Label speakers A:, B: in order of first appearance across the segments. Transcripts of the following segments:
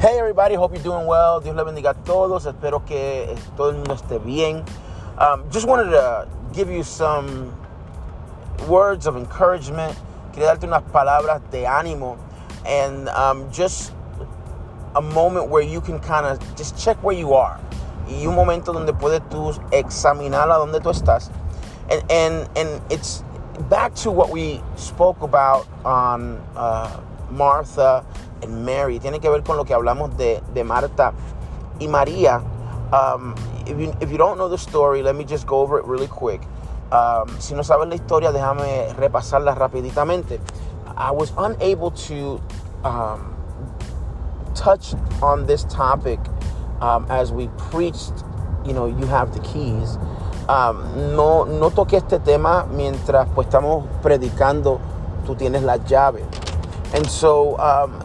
A: Hey everybody, hope you're doing well. Dios le bendiga a todos. Espero que todo el mundo esté bien. Um, just wanted to give you some words of encouragement. Quería darte unas palabras de ánimo and um, just a moment where you can kind of just check where you are. Y un momento donde puedes tú examinar a dónde tú estás. And, and, and it's back to what we spoke about on uh, Martha Mary. Tiene que ver con lo que hablamos de, de Marta y María. Um, if, you, if you don't know the story, let me just go over it really quick. Um, si no sabes la historia, déjame repasarla rapiditamente. I was unable to um, touch on this topic um, as we preached, you know, you have the keys. Um, no, no toqué este tema mientras pues estamos predicando, tú tienes la llave. And so um,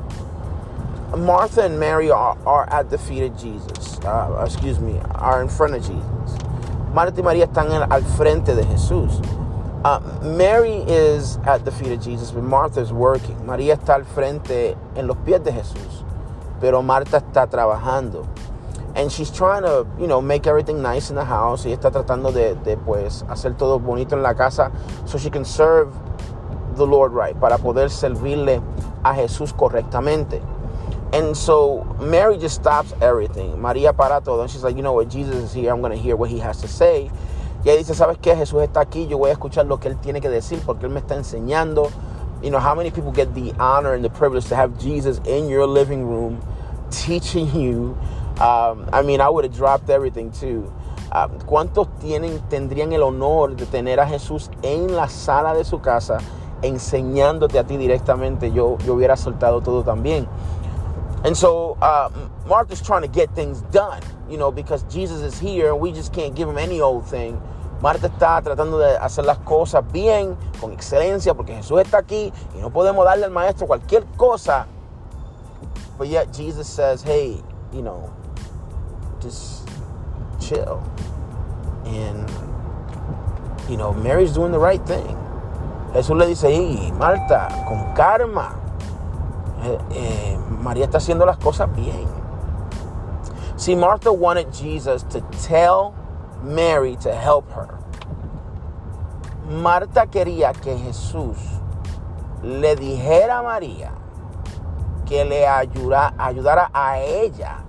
A: Martha and Mary are, are, at the feet of Jesus. Uh, excuse me, are in front of Jesus. Marta y María están en, al frente de Jesús. Uh, Mary is at the feet of Jesus, but Martha is working. María está al frente en los pies de Jesús, pero Marta está trabajando. And she's trying to, you know, make everything nice in the house. Y está tratando de, de pues hacer todo bonito en la casa so she can serve the Lord right, para poder servirle a Jesús correctamente. And so Mary just stops everything. María para todo. And she's like, you know what, Jesus is here. I'm going to hear what he has to say. Y ella dice, ¿sabes qué? Jesús está aquí. Yo voy a escuchar lo que él tiene que decir porque él me está enseñando. You know, how many people get the honor and the privilege to have Jesus in your living room teaching you? Um, I mean, I would have dropped everything too. Um, ¿Cuántos tienen, tendrían el honor de tener a Jesús en la sala de su casa enseñándote a ti directamente? Yo, yo hubiera soltado todo también. And so uh, Martha's trying to get things done, you know, because Jesus is here and we just can't give him any old thing. Marta está tratando de hacer las cosas bien, con excelencia, porque Jesús está aquí y no podemos darle al maestro cualquier cosa. But yet Jesus says, hey, you know, just chill. And, you know, Mary's doing the right thing. Jesús le dice, hey, Marta, con karma. Eh, eh, María está haciendo las cosas bien. See, Martha wanted Jesus to tell Mary to help her. Marta quería que Jesús le dijera a María que le ayuda, ayudara a ella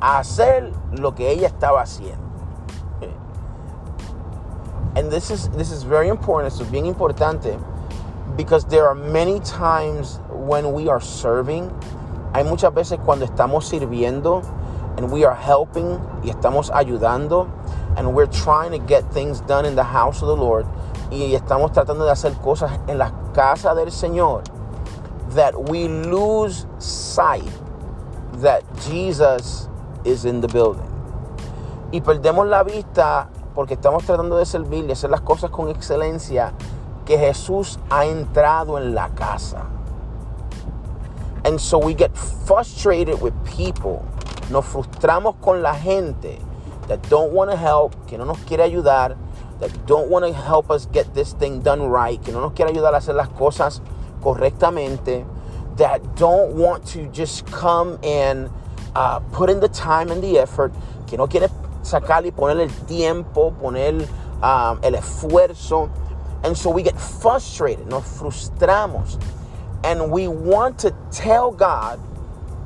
A: a hacer lo que ella estaba haciendo. And this is this is very important. Esto es bien importante because there are many times when we are serving. Hay muchas veces cuando estamos sirviendo and we are helping y estamos ayudando and we're trying to get things done in the house of the Lord y estamos tratando de hacer cosas en la casa del Señor that we lose sight that Jesus is in the building. Y perdemos la vista porque estamos tratando de servir y hacer las cosas con excelencia que Jesús ha entrado en la casa. And so we get frustrated with people. Nos frustramos con la gente that don't want to help, que no nos quiere ayudar, that don't want to help us get this thing done right, que no nos quiere ayudar a hacer las cosas correctamente, that don't want to just come and uh, put in the time and the effort, que no quiere sacar y poner el tiempo, poner um, el esfuerzo. And so we get frustrated, nos frustramos. And we want to tell God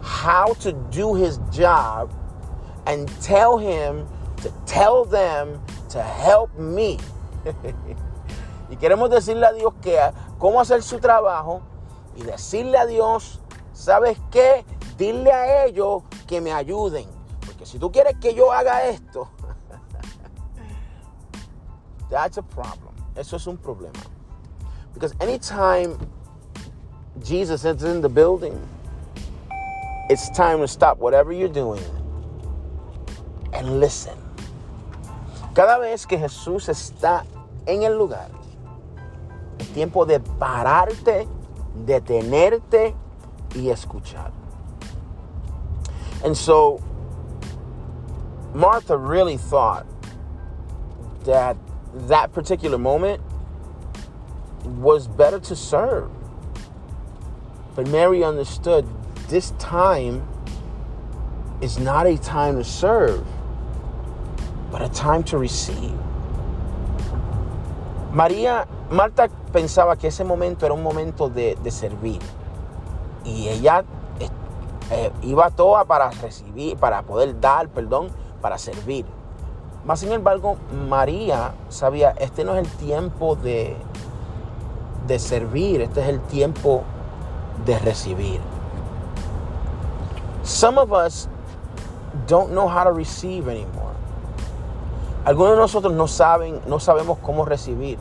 A: how to do his job and tell him to tell them to help me. y queremos decirle a Dios que cómo hacer su trabajo y decirle a Dios, ¿sabes qué? Dile a ellos que me ayuden. Porque si tú quieres que yo haga esto, that's a problem. Eso es un problema. Because anytime Jesus is in the building, it's time to stop whatever you're doing and listen. Cada vez que Jesús está en el lugar, es tiempo de pararte, detenerte y escuchar. And so Martha really thought that that particular moment was better to serve. But Mary understood this time is not a time to serve, but a time to receive. María, Marta pensaba que ese momento era un momento de, servir. Y ella eh, iba toda para recibir, para poder dar, perdón, para servir. Más sin embargo, María sabía, este no es el tiempo de, de servir, este es el tiempo de recibir. Some of us don't know how to receive anymore. Algunos de nosotros no saben, no sabemos cómo recibir.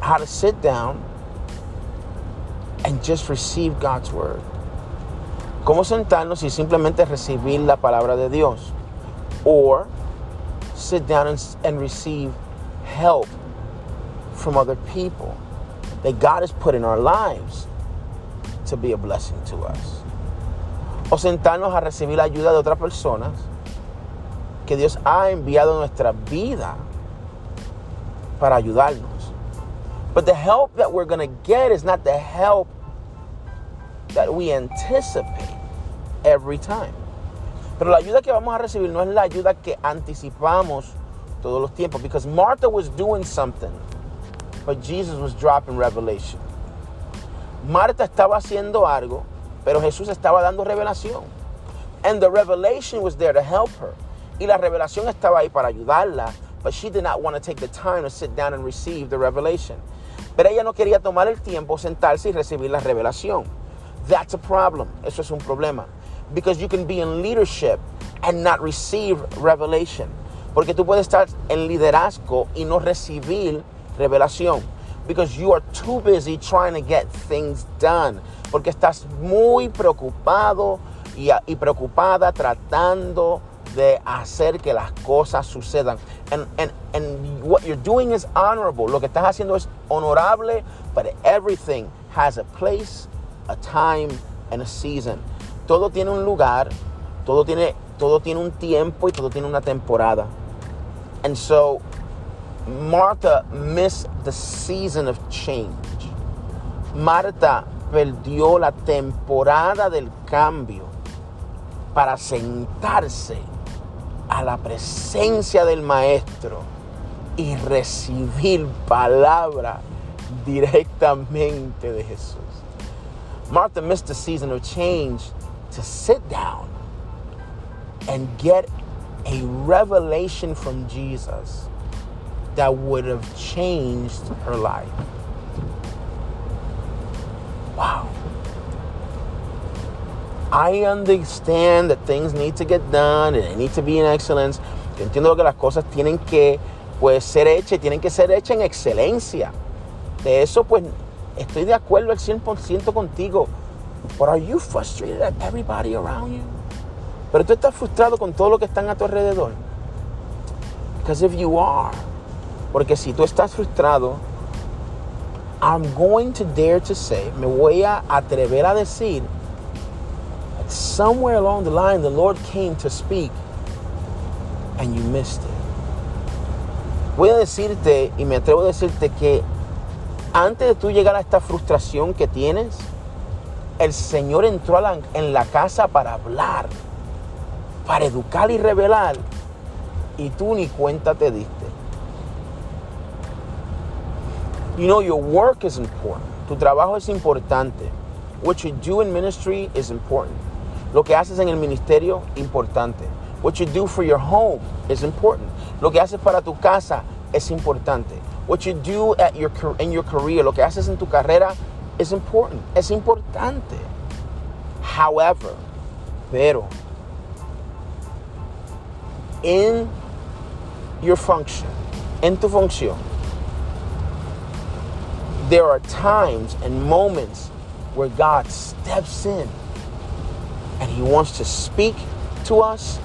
A: How to sit down and just receive God's word. Cómo sentarnos y simplemente recibir la palabra de Dios. Or sit down and, and receive help from other people that God has put in our lives to be a blessing to us. O sentarnos a recibir la ayuda de otras personas que Dios ha enviado en nuestra vida para ayudarnos. But the help that we're going to get is not the help that we anticipate every time. Pero la ayuda que vamos a recibir no es la ayuda que anticipamos todos los tiempos. Because Martha was doing something, but Jesus was dropping revelation. Marta estaba haciendo algo, pero Jesús estaba dando revelación. And the revelation was there to help her. Y la revelación estaba ahí para ayudarla, but she did not want to take the time to sit down and receive the revelation. Pero ella no quería tomar el tiempo, sentarse y recibir la revelación. That's a problem. Eso es un problema. Because you can be in leadership and not receive revelation. Porque tú puedes estar en liderazgo y no recibir revelación. Because you are too busy trying to get things done. Porque estás muy preocupado y, y preocupada tratando de hacer que las cosas sucedan. And, and, and what you're doing is honorable. Lo que estás haciendo es honorable, but everything has a place, a time, and a season. Todo tiene un lugar, todo tiene, todo tiene un tiempo y todo tiene una temporada. And so Martha missed the season of change. Marta perdió la temporada del cambio para sentarse a la presencia del maestro y recibir palabra directamente de Jesús. Martha missed the season of change to sit down and get a revelation from Jesus that would have changed her life. Wow. I understand that things need to get done and they need to be in excellence. Yo entiendo que las cosas tienen que pues, ser hechas tienen que ser hechas en excelencia. De eso, pues, estoy de acuerdo al 100% contigo. But are you frustrated at everybody around you? Pero tú estás frustrado con todo lo que están a tu alrededor. Because if you are, porque si tú estás frustrado, I'm going to dare to say, me voy a atrever a decir, that somewhere along the line the Lord came to speak and you missed it. Voy a decirte y me atrevo a decirte que antes de tú llegar a esta frustración que tienes, el Señor entró en la casa para hablar, para educar y revelar, y tú ni cuenta te diste. You know, your work is important. Tu trabajo es importante. What you do in ministry is important. Lo que haces en el ministerio, importante. What you do for your home is important. Lo que haces para tu casa es importante. What you do at your, in your career, lo que haces en tu carrera is important. Es importante. However, pero, in your function, en tu función, there are times and moments where God steps in and He wants to speak to us,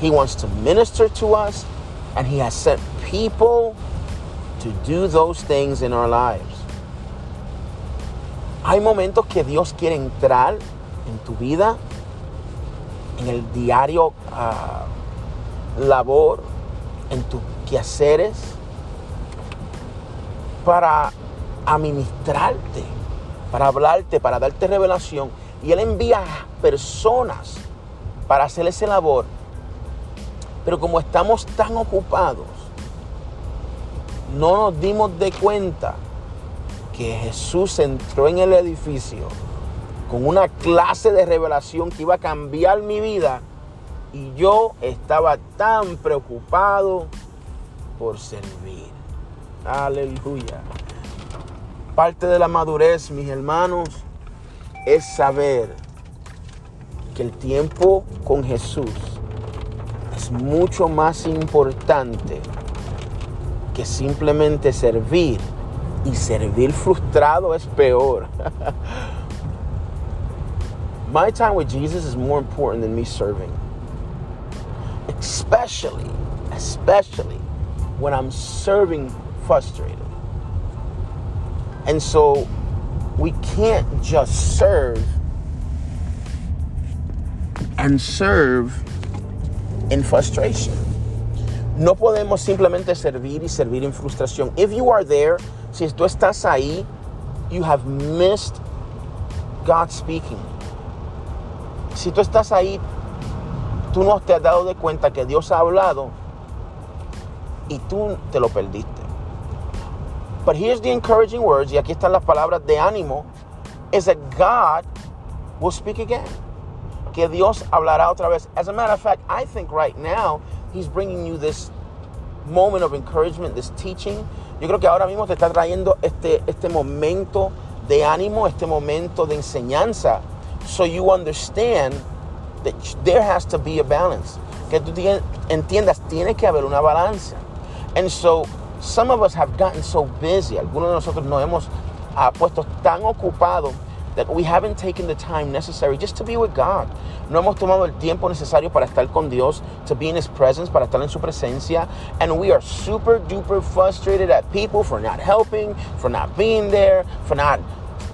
A: He wants to minister to us, and He has sent people to do those things in our lives. Hay momentos que Dios quiere entrar en tu vida, en el diario uh, labor, en tus quehaceres, para administrarte, para hablarte, para darte revelación. Y Él envía personas para hacer esa labor. Pero como estamos tan ocupados, no nos dimos de cuenta que Jesús entró en el edificio con una clase de revelación que iba a cambiar mi vida y yo estaba tan preocupado por servir. Aleluya. Parte de la madurez, mis hermanos, es saber que el tiempo con Jesús es mucho más importante que simplemente servir. Y servir frustrado es peor. My time with Jesus is more important than me serving. Especially, especially when I'm serving frustrated. And so we can't just serve and serve in frustration. No podemos simplemente servir y servir en frustración. If you are there, si tú estás ahí, you have missed God speaking. Si tú estás ahí, tú no te has dado de cuenta que Dios ha hablado y tú te lo perdiste. But here's the encouraging words, y aquí están las palabras de ánimo, is that God will speak again. Que Dios hablará otra vez. As a matter of fact, I think right now He's bringing you this moment of encouragement, this teaching. Yo creo que ahora mismo te está trayendo este, este momento de ánimo, este momento de enseñanza, so you understand that there has to be a balance. Que tú entiendas, tiene que haber una balanza. And so some of us have gotten so busy, algunos de nosotros nos hemos uh, puesto tan ocupados that we haven't taken the time necessary just to be with God. No hemos tomado el tiempo necesario para estar con Dios, to be in His presence, para estar en su presencia. And we are super duper frustrated at people for not helping, for not being there, for not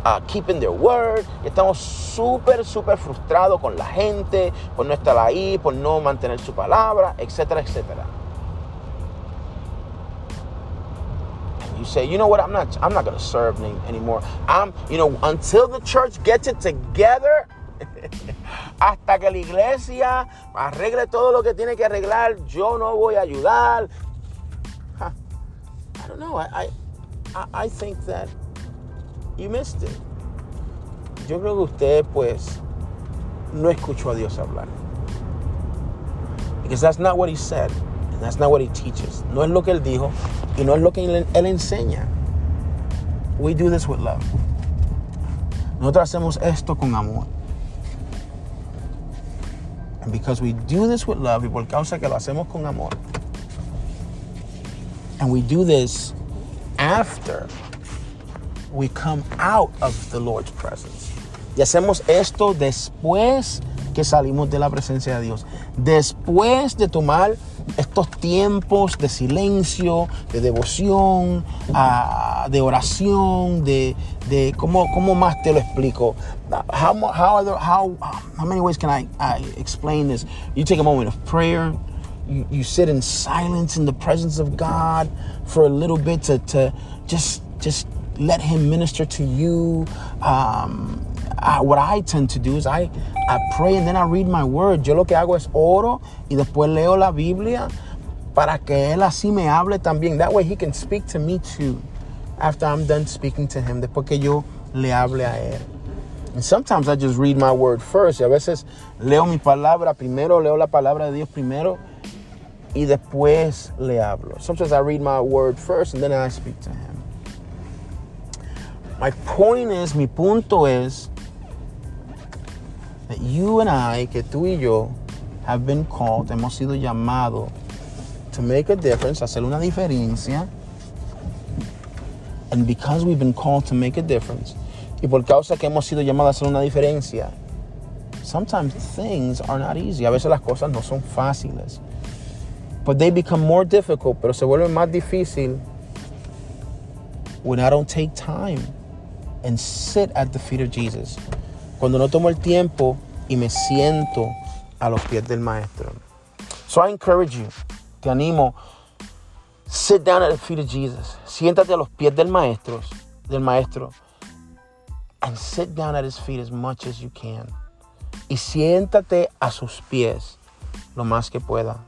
A: uh, keeping their word. Estamos súper, súper frustrados con la gente por no estar ahí, por no mantener su palabra, etcétera, etcétera. You say, you know what, I'm not, I'm not going to serve any, anymore. I'm, you know, until the church gets it together, hasta que la iglesia arregle todo lo que tiene que arreglar, yo no voy a ayudar. Huh. I don't know. I, I, I think that you missed it. Yo creo que usted, pues, no escuchó a Dios hablar. Because that's not what he said. That's not what he teaches. No es lo que él dijo y no es lo que él, él enseña. We do this with love. Nosotros hacemos esto con amor. And because we do this with love, y por causa que lo hacemos con amor, and we do this after we come out of the Lord's presence. Y hacemos esto después que salimos de la presencia de Dios. Después de tomar estos tiempos de silencio, de devoción, uh, de oración, de, de ¿cómo, ¿cómo, más te lo explico? How, how, how, how many ways can I, I, explain this? You take a moment of prayer, you, you sit in silence in the presence of God for a little bit to, to just, just let Him minister to you. Um, I, what I tend to do is I, I pray and then I read my word. Yo lo que hago es oro y después leo la Biblia para que Él así me hable también. That way He can speak to me too after I'm done speaking to Him. Después que yo le hable a Él. And sometimes I just read my word first. Y a veces leo mi palabra primero, leo la palabra de Dios primero y después le hablo. Sometimes I read my word first and then I speak to Him. My point is, mi punto es that you and I, que tú y yo, have been called, hemos sido llamados to make a difference, hacer una diferencia. And because we've been called to make a difference, y por causa que hemos sido llamados a hacer una diferencia, sometimes things are not easy. A veces las cosas no son fáciles. But they become more difficult, pero se vuelven más difícil when I don't take time and sit at the feet of Jesus. Cuando no tomo el tiempo y me siento a los pies del maestro. So I encourage you, te animo, sit down at the feet of Jesus. Siéntate a los pies del maestro, del maestro, and sit down at his feet as much as you can. y siéntate a sus pies lo más que pueda.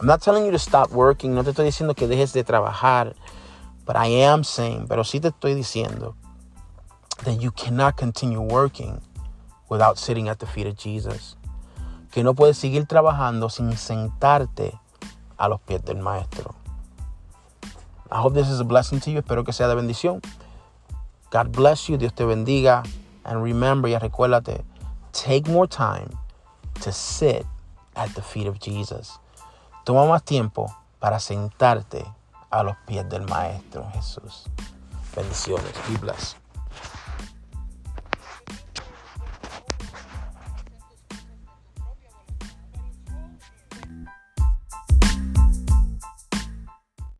A: I'm not telling you to stop working, no te estoy diciendo que dejes de trabajar, but I am saying, pero sí te estoy diciendo that you cannot continue working without sitting at the feet of Jesus. Que no puedes seguir trabajando sin sentarte a los pies del maestro. I hope this is a blessing to you. Espero que sea de bendición. God bless you. Dios te bendiga. And remember, ya recuérdate, take more time to sit at the feet of Jesus. Toma más tiempo para sentarte a los pies del Maestro Jesús. Bendiciones. Be blessed.